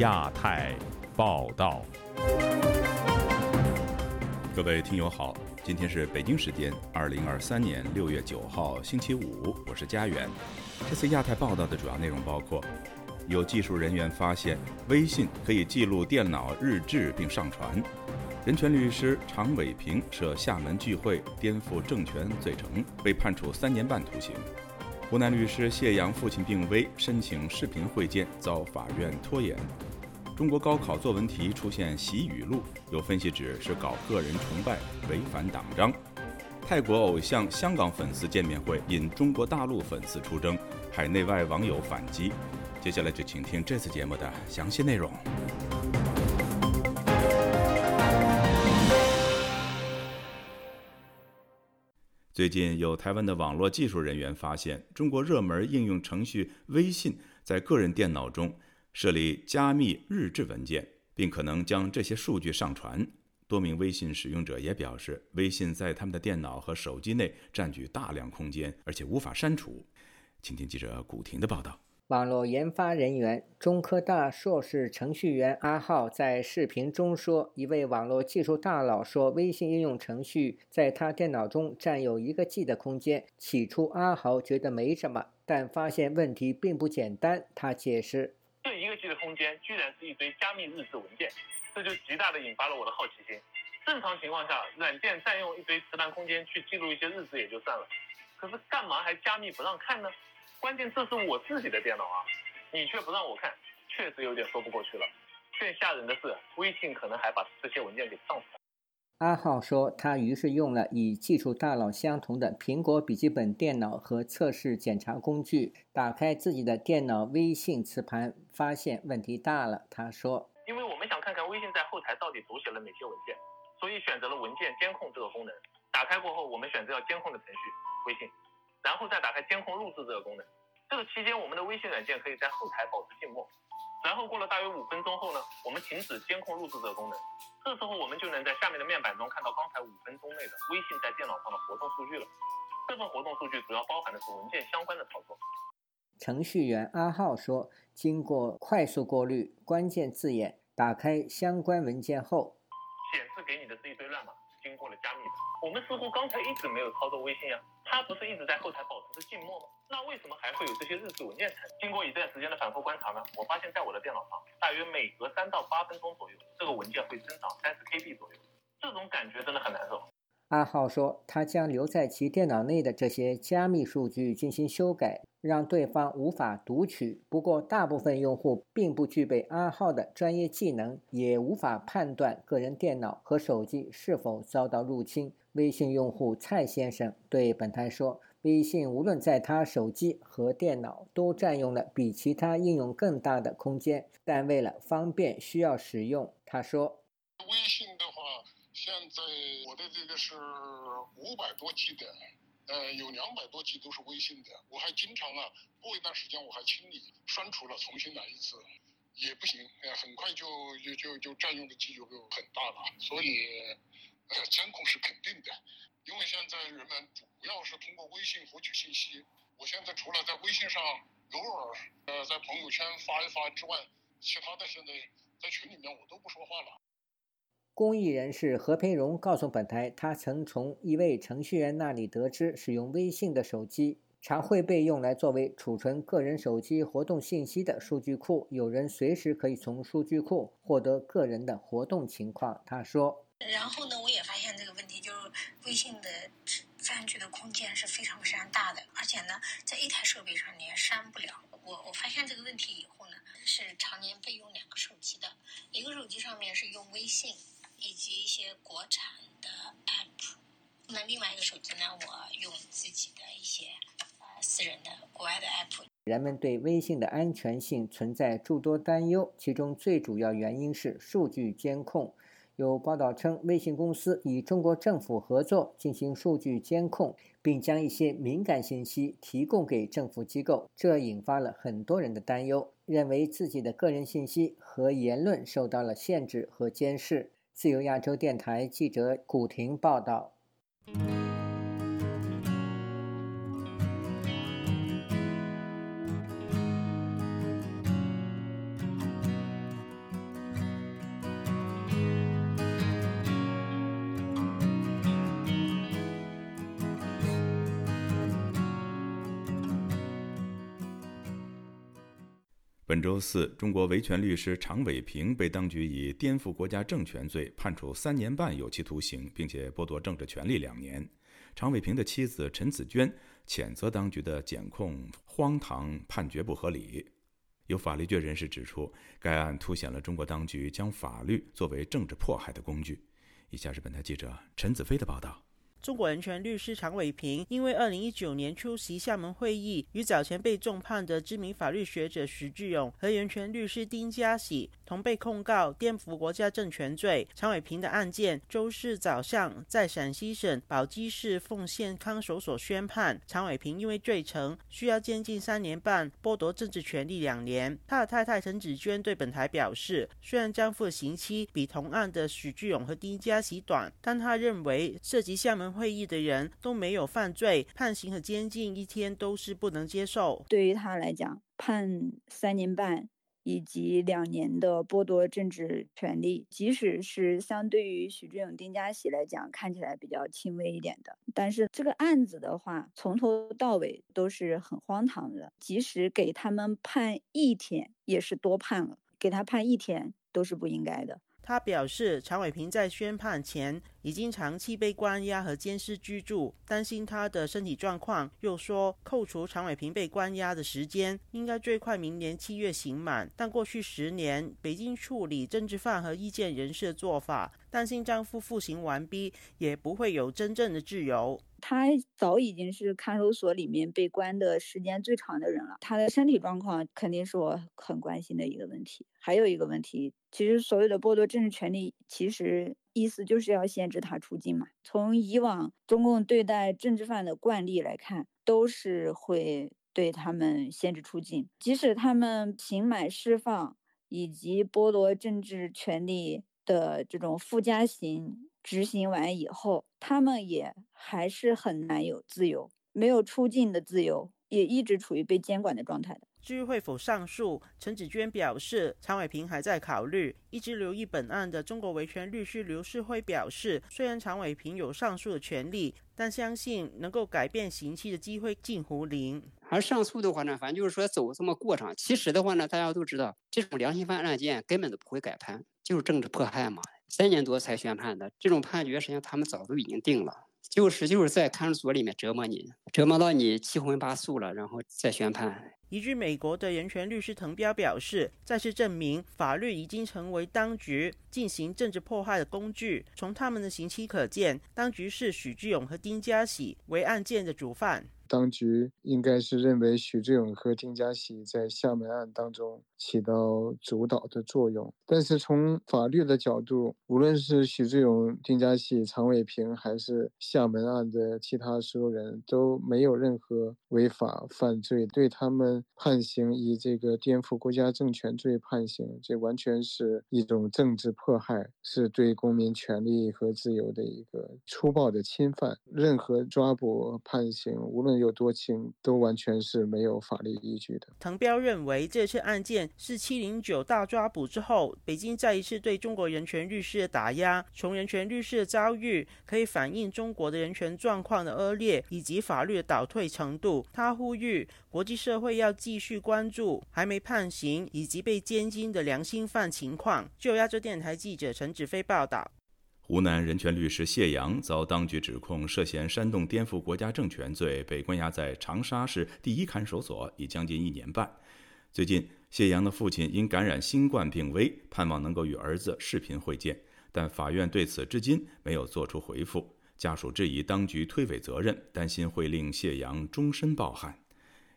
亚太报道。各位听友好，今天是北京时间二零二三年六月九号星期五，我是佳远。这次亚太报道的主要内容包括：有技术人员发现微信可以记录电脑日志并上传；人权律师常伟平涉厦门聚会颠覆政权罪成，被判处三年半徒刑；湖南律师谢阳父亲病危，申请视频会见遭法院拖延。中国高考作文题出现习语录，有分析指是搞个人崇拜，违反党章。泰国偶像香港粉丝见面会引中国大陆粉丝出征，海内外网友反击。接下来就请听这次节目的详细内容。最近有台湾的网络技术人员发现，中国热门应用程序微信在个人电脑中。设立加密日志文件，并可能将这些数据上传。多名微信使用者也表示，微信在他们的电脑和手机内占据大量空间，而且无法删除。请听记者古婷的报道。网络研发人员、中科大硕士程序员阿浩在视频中说：“一位网络技术大佬说，微信应用程序在他电脑中占有一个 G 的空间。起初，阿豪觉得没什么，但发现问题并不简单。他解释。”这一个 G 的空间居然是一堆加密日志文件，这就极大的引发了我的好奇心。正常情况下，软件占用一堆磁盘空间去记录一些日志也就算了，可是干嘛还加密不让看呢？关键这是我自己的电脑啊，你却不让我看，确实有点说不过去了。更吓人的是，微信可能还把这些文件给上传。阿浩说，他于是用了与技术大佬相同的苹果笔记本电脑和测试检查工具，打开自己的电脑微信磁盘，发现问题大了。他说：“因为我们想看看微信在后台到底读写了哪些文件，所以选择了文件监控这个功能。打开过后，我们选择要监控的程序微信，然后再打开监控录制这个功能。这个期间，我们的微信软件可以在后台保持静默。”然后过了大约五分钟后呢，我们停止监控录制这个功能，这时候我们就能在下面的面板中看到刚才五分钟内的微信在电脑上的活动数据了。这份活动数据主要包含的是文件相关的操作。程序员阿浩说，经过快速过滤关键字眼，打开相关文件后，显示给你的是一堆乱码，经过了加密的。我们似乎刚才一直没有操作微信啊，它不是一直在后台保持着静默吗？那为什么还会有这些日志文件产生？经过一段时间的反复观察呢，我发现在我的电脑上，大约每隔三到八分钟左右，这个文件会增长三十 KB 左右，这种感觉真的很难受。阿浩说，他将留在其电脑内的这些加密数据进行修改，让对方无法读取。不过，大部分用户并不具备阿浩的专业技能，也无法判断个人电脑和手机是否遭到入侵。微信用户蔡先生对本台说：“微信无论在他手机和电脑都占用了比其他应用更大的空间，但为了方便需要使用。”他说：“微信。”现在我的这个是五百多 G 的，呃，有两百多 G 都是微信的。我还经常啊，过一段时间我还清理删除了，重新来一次，也不行，呃，很快就就就就占用的 G 就很大了。所以，呃，监控是肯定的，因为现在人们主要是通过微信获取信息。我现在除了在微信上偶尔呃在朋友圈发一发之外，其他的现在在群里面我都不说话了。公益人士何培荣告诉本台，他曾从一位程序员那里得知，使用微信的手机常会被用来作为储存个人手机活动信息的数据库，有人随时可以从数据库获得个人的活动情况。他说：“然后呢，我也发现这个问题，就是微信的占据的空间是非常非常大的，而且呢，在一台设备上你也删不了。我我发现这个问题以后呢，是常年备用两个手机的，一个手机上面是用微信。”以及一些国产的 app，那另外一个手机呢，我用自己的一些呃私人的国外的 app。人们对微信的安全性存在诸多担忧，其中最主要原因是数据监控。有报道称，微信公司与中国政府合作进行数据监控，并将一些敏感信息提供给政府机构，这引发了很多人的担忧，认为自己的个人信息和言论受到了限制和监视。自由亚洲电台记者古婷报道。周四，中国维权律师常伟平被当局以颠覆国家政权罪判处三年半有期徒刑，并且剥夺政治权利两年。常伟平的妻子陈子娟谴责当局的检控荒唐，判决不合理。有法律界人士指出，该案凸显了中国当局将法律作为政治迫害的工具。以下是本台记者陈子飞的报道。中国人权律师常伟平因为2019年出席厦门会议，与早前被重判的知名法律学者徐志勇和人权律师丁家喜同被控告颠覆国家政权罪。常伟平的案件周四早上在陕西省宝鸡市奉县看守所宣判，常伟平因为罪成，需要监禁三年半，剥夺政治权利两年。他的太太陈子娟对本台表示，虽然丈夫的刑期比同案的许志勇和丁家喜短，但他认为涉及厦门。会议的人都没有犯罪，判刑和监禁一天都是不能接受。对于他来讲，判三年半以及两年的剥夺政治权利，即使是相对于许志勇、丁家喜来讲，看起来比较轻微一点的，但是这个案子的话，从头到尾都是很荒唐的。即使给他们判一天，也是多判了，给他判一天都是不应该的。他表示，常伟平在宣判前已经长期被关押和监视居住，担心他的身体状况。又说，扣除常伟平被关押的时间，应该最快明年七月刑满。但过去十年，北京处理政治犯和意见人士的做法，担心丈夫服刑完毕也不会有真正的自由。他早已经是看守所里面被关的时间最长的人了，他的身体状况肯定是我很关心的一个问题。还有一个问题，其实所有的剥夺政治权利，其实意思就是要限制他出境嘛。从以往中共对待政治犯的惯例来看，都是会对他们限制出境，即使他们刑满释放以及剥夺政治权利的这种附加刑。执行完以后，他们也还是很难有自由，没有出境的自由，也一直处于被监管的状态的。至于会否上诉，陈子娟表示，常伟平还在考虑。一直留意本案的中国维权律师刘世辉表示，虽然常伟平有上诉的权利，但相信能够改变刑期的机会近乎零。而上诉的话呢，反正就是说走这么过程。其实的话呢，大家都知道，这种良心犯案件根本都不会改判，就是政治迫害嘛。三年多才宣判的这种判决，实际上他们早都已经定了，就是就是在看守所里面折磨你，折磨到你七荤八素了，然后再宣判。移居美国的人权律师滕彪表示，再次证明法律已经成为当局进行政治迫害的工具。从他们的刑期可见，当局视许志勇和丁家喜为案件的主犯。当局应该是认为许志勇和丁家喜在厦门案当中起到主导的作用，但是从法律的角度，无论是许志勇、丁家喜、常伟平，还是厦门案的其他所有人都没有任何违法犯罪，对他们判刑以这个颠覆国家政权罪判刑，这完全是一种政治迫害，是对公民权利和自由的一个粗暴的侵犯。任何抓捕判刑，无论有多轻都完全是没有法律依据的。滕彪认为，这次案件是七零九大抓捕之后，北京再一次对中国人权律师的打压。从人权律师的遭遇，可以反映中国的人权状况的恶劣以及法律的倒退程度。他呼吁国际社会要继续关注还没判刑以及被监禁的良心犯情况。就亚洲电台记者陈子飞报道。湖南人权律师谢阳遭当局指控涉嫌煽动颠覆国家政权罪，被关押在长沙市第一看守所已将近一年半。最近，谢阳的父亲因感染新冠病危，盼望能够与儿子视频会见，但法院对此至今没有作出回复。家属质疑当局推诿责任，担心会令谢阳终身抱憾。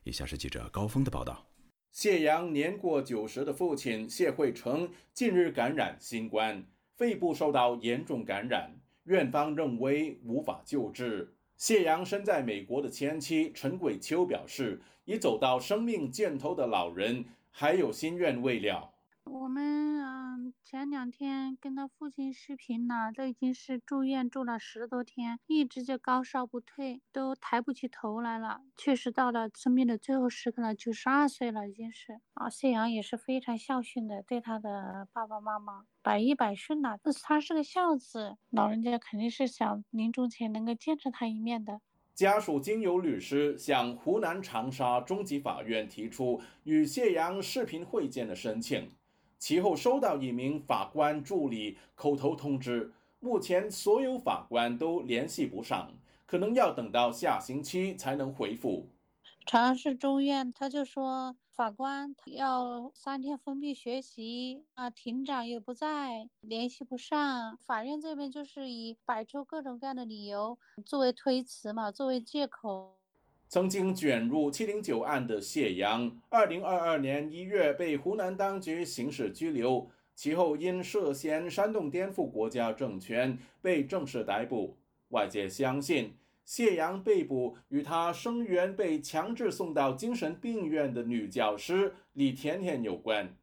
以下是记者高峰的报道：谢阳年过九十的父亲谢慧成近日感染新冠。肺部受到严重感染，院方认为无法救治。谢阳身在美国的前妻陈桂秋表示，已走到生命尽头的老人还有心愿未了。我们嗯，前两天跟他父亲视频了，都已经是住院住了十多天，一直就高烧不退，都抬不起头来了。确实到了生命的最后时刻了，九十二岁了已经是。啊，谢阳也是非常孝顺的，对他的爸爸妈妈百依百顺但是他是个孝子，老人家肯定是想临终前能够见着他一面的。家属经由律师向湖南长沙中级法院提出与谢阳视频会见的申请，其后收到一名法官助理口头通知，目前所有法官都联系不上，可能要等到下星期才能回复。长沙市中院他就说。法官要三天封闭学习啊，庭长又不在，联系不上。法院这边就是以摆出各种各样的理由作为推辞嘛，作为借口。曾经卷入七零九案的谢阳，二零二二年一月被湖南当局刑事拘留，其后因涉嫌煽动颠覆国家政权被正式逮捕。外界相信。谢阳被捕与他声援被强制送到精神病院的女教师李甜甜有关。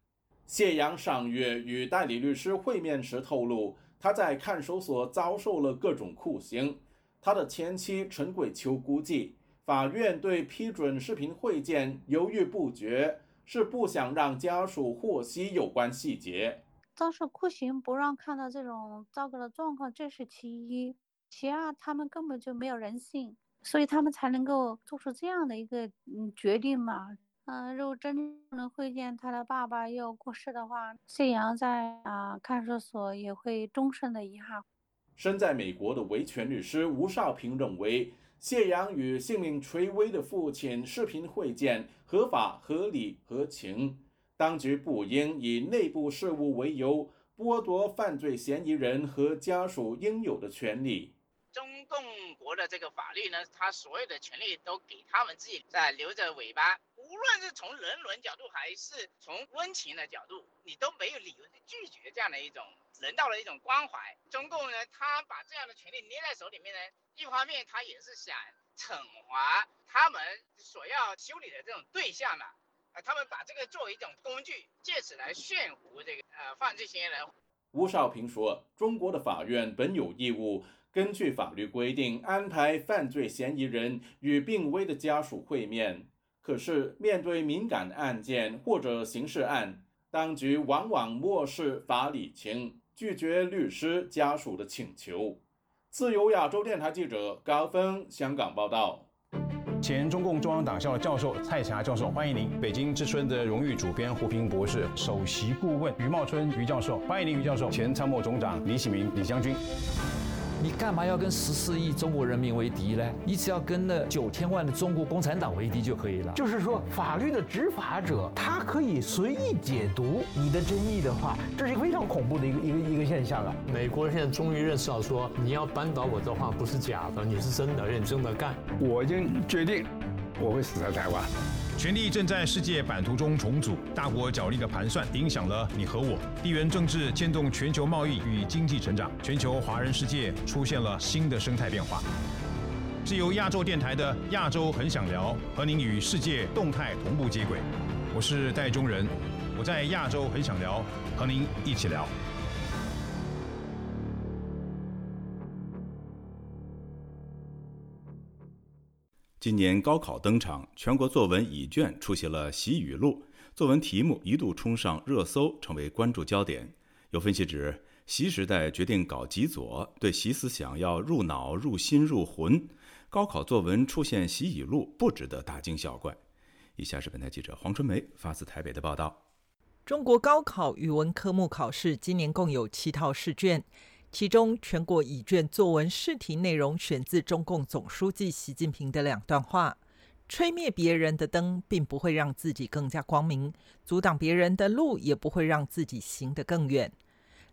谢阳上月与代理律师会面时透露，他在看守所遭受了各种酷刑。他的前妻陈桂秋估计，法院对批准视频会见犹豫不决，是不想让家属获悉有关细节。遭受酷刑不让看到这种糟糕的状况，这是其一。其二，他们根本就没有人性，所以他们才能够做出这样的一个嗯决定嘛。嗯，如果真能会见他的爸爸又过世的话，谢阳在啊看守所也会终身的遗憾。身在美国的维权律师吴少平认为，谢阳与性命垂危的父亲视频会见合法、合理、合情，当局不应以内部事务为由剥夺犯罪嫌疑人和家属应有的权利。中共国的这个法律呢，他所有的权利都给他们自己在留着尾巴。无论是从人伦角度还是从温情的角度，你都没有理由去拒绝这样的一种人道的一种关怀。中共呢，他把这样的权利捏在手里面呢，一方面他也是想惩罚他们所要修理的这种对象嘛，啊，他们把这个作为一种工具，借此来炫服这个呃犯罪嫌疑人。吴少平说，中国的法院本有义务。根据法律规定，安排犯罪嫌疑人与病危的家属会面。可是，面对敏感案件或者刑事案，当局往往漠视法理情，拒绝律师家属的请求。自由亚洲电台记者高峰香港报道。前中共中央党校教授蔡霞教授，欢迎您。北京之春的荣誉主编胡平博士，首席顾问于茂春于教授，欢迎您于教授。前参谋总长李喜明李将军。你干嘛要跟十四亿中国人民为敌呢？你只要跟那九千万的中国共产党为敌就可以了。就是说，法律的执法者他可以随意解读你的争议的话，这是一个非常恐怖的一个一个一个现象啊！美国人现在终于认识到，说你要扳倒我的话不是假的，你是真的认真的干。我已经决定，我会死在台湾。权力正在世界版图中重组，大国角力的盘算影响了你和我。地缘政治牵动全球贸易与经济成长，全球华人世界出现了新的生态变化。是由亚洲电台的《亚洲很想聊》和您与世界动态同步接轨。我是戴中仁，我在亚洲很想聊，和您一起聊。今年高考登场，全国作文乙卷出现了习语录，作文题目一度冲上热搜，成为关注焦点。有分析指，习时代决定搞极左，对习思想要入脑、入心、入魂。高考作文出现习语录，不值得大惊小怪。以下是本台记者黄春梅发自台北的报道：中国高考语文科目考试今年共有七套试卷。其中，全国乙卷作文试题内容选自中共总书记习近平的两段话：“吹灭别人的灯，并不会让自己更加光明；阻挡别人的路，也不会让自己行得更远。”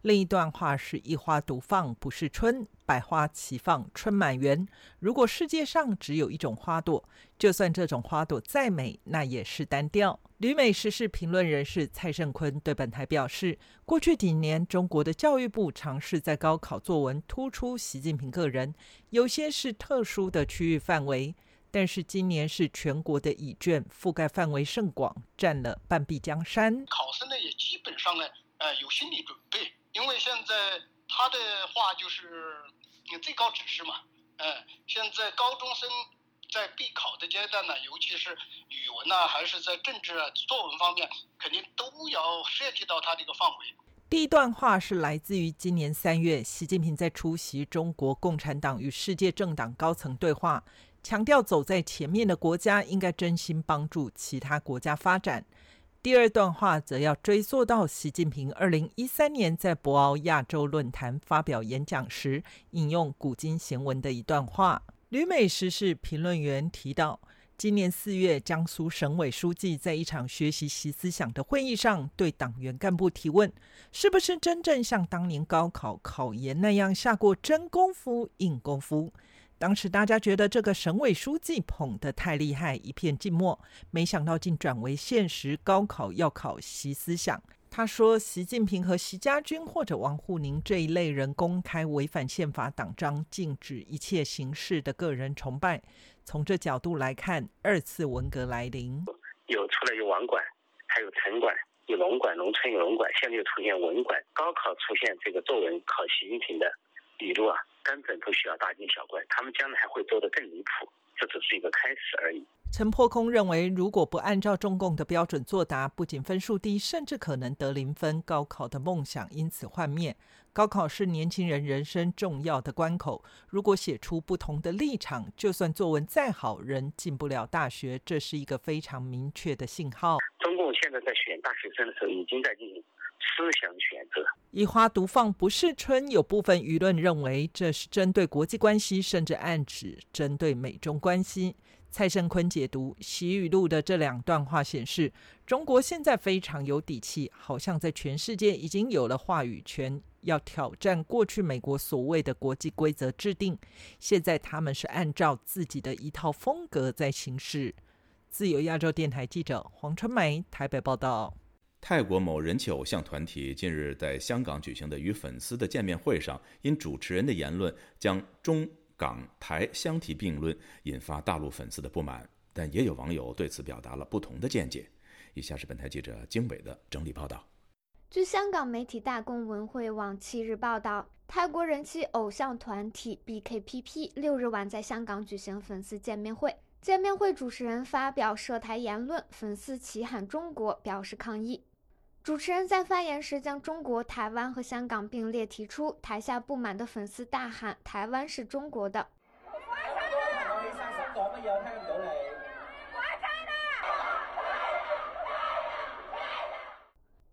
另一段话是“一花独放不是春，百花齐放春满园。如果世界上只有一种花朵，就算这种花朵再美，那也是单调。”旅美时事评论人士蔡胜坤对本台表示：“过去几年，中国的教育部尝试在高考作文突出习近平个人，有些是特殊的区域范围。但是今年是全国的乙卷，覆盖范围甚广，占了半壁江山。考生呢也基本上呢，呃，有心理准备，因为现在他的话就是你最高指示嘛，嗯，现在高中生。”在必考的阶段呢，尤其是语文呢，还是在政治啊作文方面，肯定都要涉及到它的一个范围。第一段话是来自于今年三月，习近平在出席中国共产党与世界政党高层对话强调走在前面的国家应该真心帮助其他国家发展。第二段话则要追溯到习近平二零一三年在博鳌亚洲论坛发表演讲时，引用古今贤文的一段话。旅美时事评论员提到。今年四月，江苏省委书记在一场学习习思想的会议上，对党员干部提问：“是不是真正像当年高考考研那样下过真功夫、硬功夫？”当时大家觉得这个省委书记捧得太厉害，一片静默。没想到竟转为现实，高考要考习思想。他说：“习近平和习家军或者王沪宁这一类人公开违反宪法党章，禁止一切形式的个人崇拜。从这角度来看，二次文革来临，有出来有网管，还有城管，有农管，农村有农管，现在又出现文管。高考出现这个作文考习近平的语录啊，根本不需要大惊小怪，他们将来还会做得更离谱。这只是一个开始而已。”陈破空认为，如果不按照中共的标准作答，不仅分数低，甚至可能得零分，高考的梦想因此幻灭。高考是年轻人人生重要的关口，如果写出不同的立场，就算作文再好，仍进不了大学。这是一个非常明确的信号。中共现在在选大学生的时候，已经在进行思想选择。以花独放不是春，有部分舆论认为这是针对国际关系，甚至暗指针对美中关系。蔡胜坤解读《习语录》的这两段话显示，中国现在非常有底气，好像在全世界已经有了话语权，要挑战过去美国所谓的国际规则制定。现在他们是按照自己的一套风格在行事。自由亚洲电台记者黄春梅台北报道。泰国某人气偶像团体近日在香港举行的与粉丝的见面会上，因主持人的言论将中。港台相提并论，引发大陆粉丝的不满，但也有网友对此表达了不同的见解。以下是本台记者经纬的整理报道。据香港媒体大公文汇网七日报道，泰国人气偶像团体 BKPP 六日晚在香港举行粉丝见面会，见面会主持人发表涉台言论，粉丝齐喊中国，表示抗议。主持人在发言时将中国、台湾和香港并列提出，台下不满的粉丝大喊：“台湾是中国的。”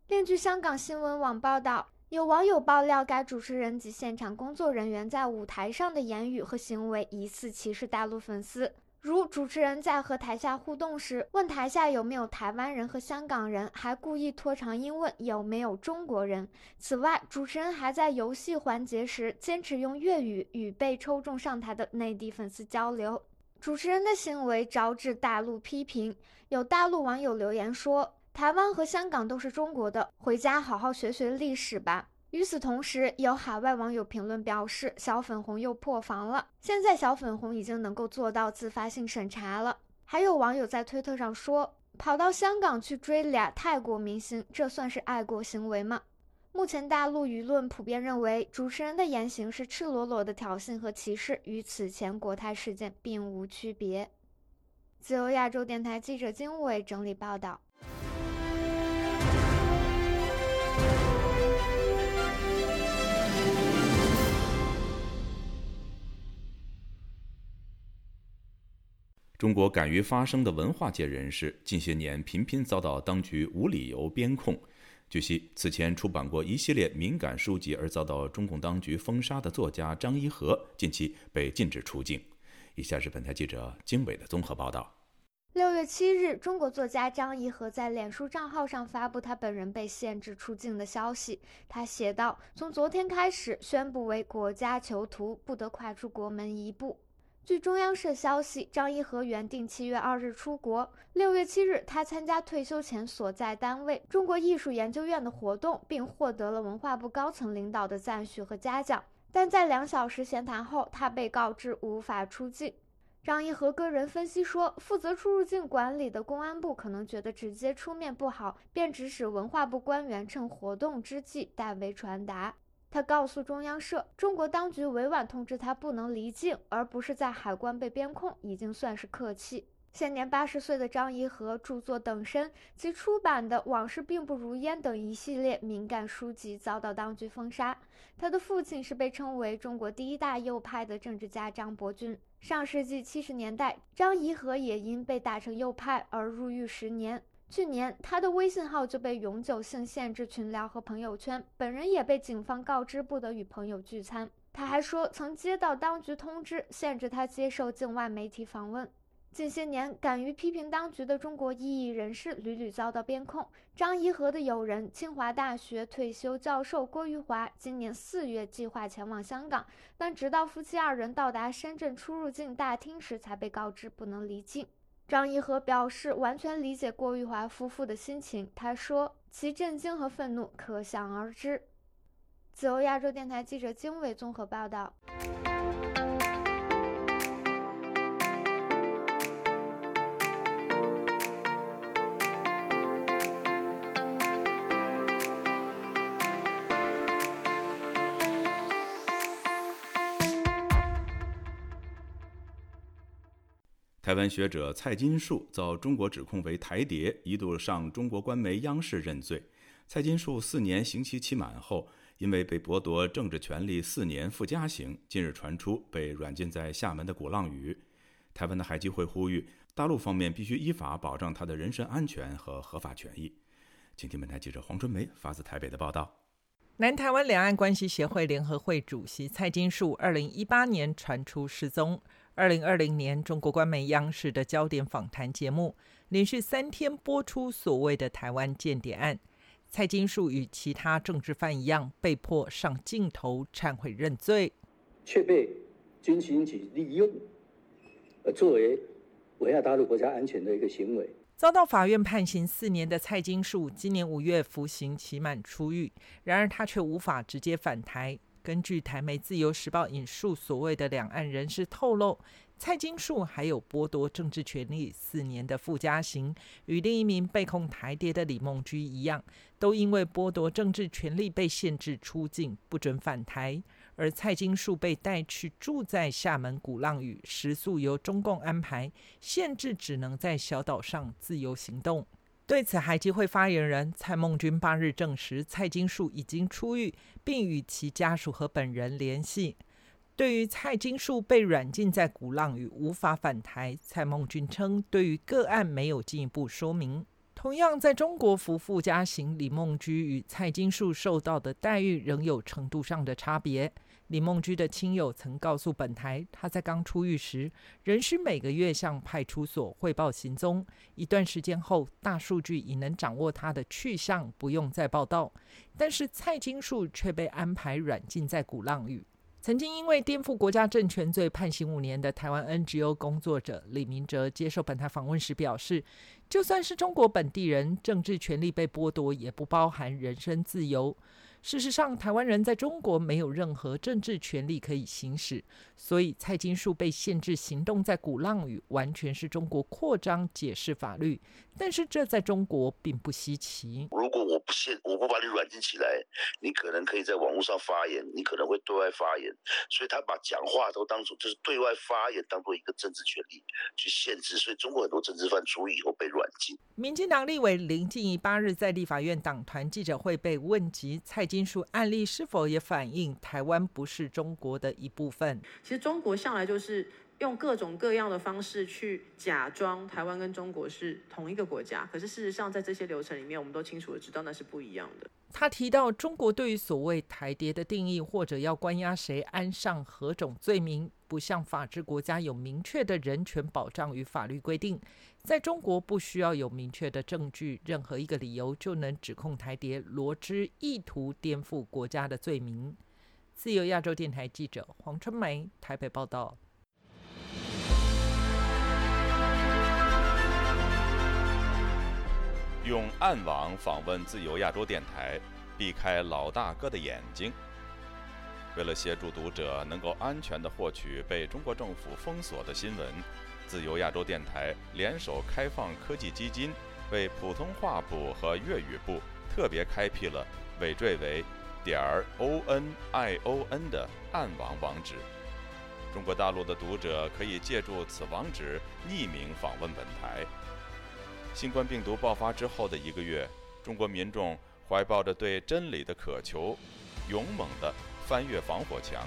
另据香港新闻网报道，有网友爆料，该主持人及现场工作人员在舞台上的言语和行为疑似歧视大陆粉丝。如主持人在和台下互动时问台下有没有台湾人和香港人，还故意拖长音问有没有中国人。此外，主持人还在游戏环节时坚持用粤语与被抽中上台的内地粉丝交流。主持人的行为招致大陆批评，有大陆网友留言说：“台湾和香港都是中国的，回家好好学学历史吧。”与此同时，有海外网友评论表示，小粉红又破防了。现在小粉红已经能够做到自发性审查了。还有网友在推特上说，跑到香港去追俩泰国明星，这算是爱国行为吗？目前大陆舆论普遍认为，主持人的言行是赤裸裸的挑衅和歧视，与此前国泰事件并无区别。自由亚洲电台记者经纬整理报道。中国敢于发声的文化界人士，近些年频频遭到当局无理由编控。据悉，此前出版过一系列敏感书籍而遭到中共当局封杀的作家张一和，近期被禁止出境。以下是本台记者经纬的综合报道：六月七日，中国作家张一和在脸书账号上发布他本人被限制出境的消息。他写道：“从昨天开始，宣布为国家囚徒，不得跨出国门一步。”据中央社消息，张一和原定七月二日出国。六月七日，他参加退休前所在单位中国艺术研究院的活动，并获得了文化部高层领导的赞许和嘉奖。但在两小时闲谈后，他被告知无法出境。张一和个人分析说，负责出入境管理的公安部可能觉得直接出面不好，便指使文化部官员趁活动之际代为传达。他告诉中央社，中国当局委婉通知他不能离境，而不是在海关被边控，已经算是客气。现年八十岁的张一和著作《等身》其出版的《往事并不如烟》等一系列敏感书籍遭到当局封杀。他的父亲是被称为中国第一大右派的政治家张伯钧。上世纪七十年代，张颐和也因被打成右派而入狱十年。去年，他的微信号就被永久性限制群聊和朋友圈，本人也被警方告知不得与朋友聚餐。他还说，曾接到当局通知，限制他接受境外媒体访问。近些年，敢于批评当局的中国异议人士屡屡遭到边控。张颐和的友人、清华大学退休教授郭玉华，今年四月计划前往香港，但直到夫妻二人到达深圳出入境大厅时，才被告知不能离境。张一和表示完全理解郭玉华夫妇的心情，他说：“其震惊和愤怒可想而知。”自由亚洲电台记者经纬综合报道。台湾学者蔡金树遭中国指控为台谍，一度上中国官媒央视认罪。蔡金树四年刑期期满后，因为被剥夺政治权利四年附加刑，近日传出被软禁在厦门的鼓浪屿。台湾的海基会呼吁大陆方面必须依法保障他的人身安全和合法权益。请听本台记者黄春梅发自台北的报道：南台湾两岸关系协会联合会主席蔡金树，二零一八年传出失踪。二零二零年，中国官媒央视的焦点访谈节目连续三天播出所谓的台湾间谍案。蔡金树与其他政治犯一样，被迫上镜头忏悔认罪，却被军情局利用，呃，作为危害大陆国家安全的一个行为，遭到法院判刑四年的蔡金树，今年五月服刑期满出狱，然而他却无法直接返台。根据台媒《自由时报》引述所谓的两岸人士透露，蔡金树还有剥夺政治权利四年的附加刑，与另一名被控台谍的李梦居一样，都因为剥夺政治权利被限制出境，不准返台。而蔡金树被带去住在厦门鼓浪屿，食宿由中共安排，限制只能在小岛上自由行动。对此，海基会发言人蔡孟君八日证实，蔡金树已经出狱，并与其家属和本人联系。对于蔡金树被软禁在鼓浪屿无法返台，蔡孟君称，对于个案没有进一步说明。同样在中国服附加刑，李梦居与蔡金树受到的待遇仍有程度上的差别。李梦居的亲友曾告诉本台，他在刚出狱时，仍需每个月向派出所汇报行踪。一段时间后，大数据已能掌握他的去向，不用再报道。但是蔡金树却被安排软禁在鼓浪屿。曾经因为颠覆国家政权罪判刑五年的台湾 NGO 工作者李明哲接受本台访问时表示，就算是中国本地人，政治权利被剥夺，也不包含人身自由。事实上，台湾人在中国没有任何政治权利可以行使，所以蔡金树被限制行动在鼓浪屿，完全是中国扩张解释法律。但是这在中国并不稀奇。如果我不限，我不把你软禁起来，你可能可以在网络上发言，你可能会对外发言，所以他把讲话都当做就是对外发言，当做一个政治权利去限制。所以中国很多政治犯出狱以后被软禁。民进党立委林静怡八日在立法院党团记者会被问及蔡金属案例是否也反映台湾不是中国的一部分？其实中国向来就是。用各种各样的方式去假装台湾跟中国是同一个国家，可是事实上在这些流程里面，我们都清楚的知道那是不一样的。他提到，中国对于所谓台谍的定义，或者要关押谁、安上何种罪名，不像法治国家有明确的人权保障与法律规定。在中国，不需要有明确的证据，任何一个理由就能指控台谍罗织意图颠覆国家的罪名。自由亚洲电台记者黄春梅台北报道。用暗网访问自由亚洲电台，避开老大哥的眼睛。为了协助读者能够安全地获取被中国政府封锁的新闻，自由亚洲电台联手开放科技基金，为普通话部和粤语部特别开辟了尾缀为点儿 o n i o n 的暗网网址。中国大陆的读者可以借助此网址匿名访问本台。新冠病毒爆发之后的一个月，中国民众怀抱着对真理的渴求，勇猛地翻越防火墙。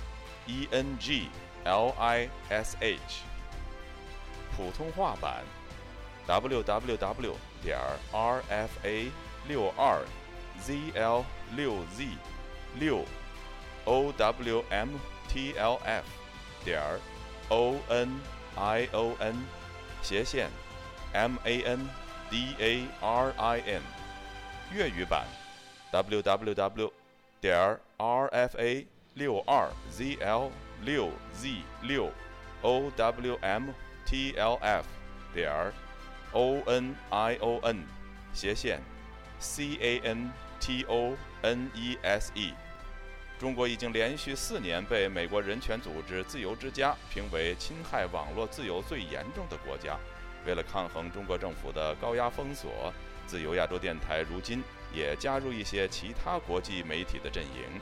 e n g l i s h 普通话版 www 点 rfa 六二 zl 六 z 六 o w m t l f 点 o n i o n 斜线 m a n d a r i n 粤语版 www 点 rfa 六二 zl 六 z 六 o w m t l f 点儿 o n i o n 斜线 c a n t o n e s e。中国已经连续四年被美国人权组织“自由之家”评为侵害网络自由最严重的国家。为了抗衡中国政府的高压封锁，自由亚洲电台如今也加入一些其他国际媒体的阵营。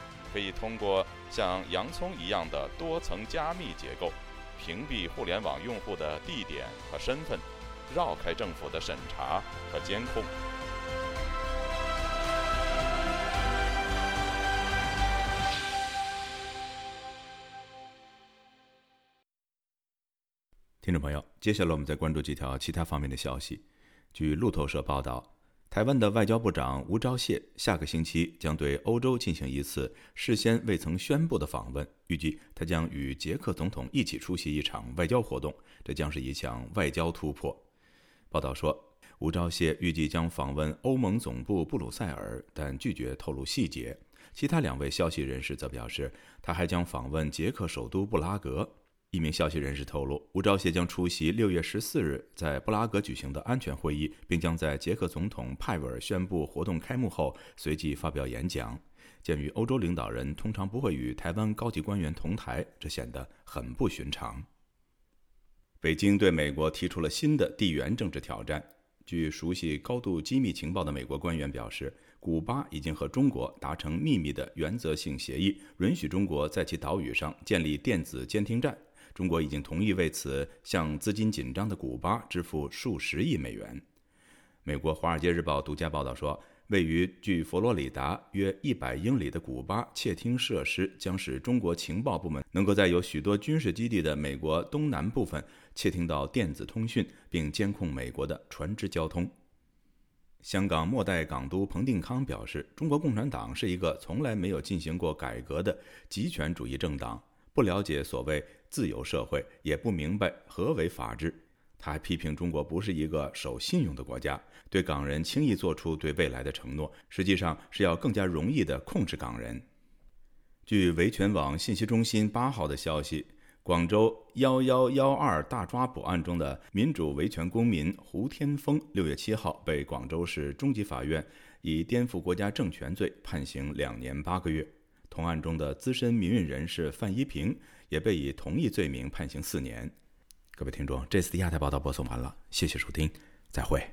可以通过像洋葱一样的多层加密结构，屏蔽互联网用户的地点和身份，绕开政府的审查和监控。听众朋友，接下来我们再关注几条其他方面的消息。据路透社报道。台湾的外交部长吴钊燮下个星期将对欧洲进行一次事先未曾宣布的访问，预计他将与捷克总统一起出席一场外交活动，这将是一项外交突破。报道说，吴钊燮预计将访问欧盟总部布鲁塞尔，但拒绝透露细节。其他两位消息人士则表示，他还将访问捷克首都布拉格。一名消息人士透露，吴钊燮将出席六月十四日在布拉格举行的安全会议，并将在捷克总统派维尔宣布活动开幕后随即发表演讲。鉴于欧洲领导人通常不会与台湾高级官员同台，这显得很不寻常。北京对美国提出了新的地缘政治挑战。据熟悉高度机密情报的美国官员表示，古巴已经和中国达成秘密的原则性协议，允许中国在其岛屿上建立电子监听站。中国已经同意为此向资金紧张的古巴支付数十亿美元。美国《华尔街日报》独家报道说，位于距佛罗里达约一百英里的古巴窃听设施将使中国情报部门能够在有许多军事基地的美国东南部分窃听到电子通讯，并监控美国的船只交通。香港末代港督彭定康表示，中国共产党是一个从来没有进行过改革的极权主义政党，不了解所谓。自由社会也不明白何为法治。他还批评中国不是一个守信用的国家，对港人轻易做出对未来的承诺，实际上是要更加容易地控制港人。据维权网信息中心八号的消息，广州幺幺幺二大抓捕案中的民主维权公民胡天峰，六月七号被广州市中级法院以颠覆国家政权罪判刑两年八个月。同案中的资深民运人士范一平。也被以同一罪名判刑四年。各位听众，这次的亚太报道播送完了，谢谢收听，再会。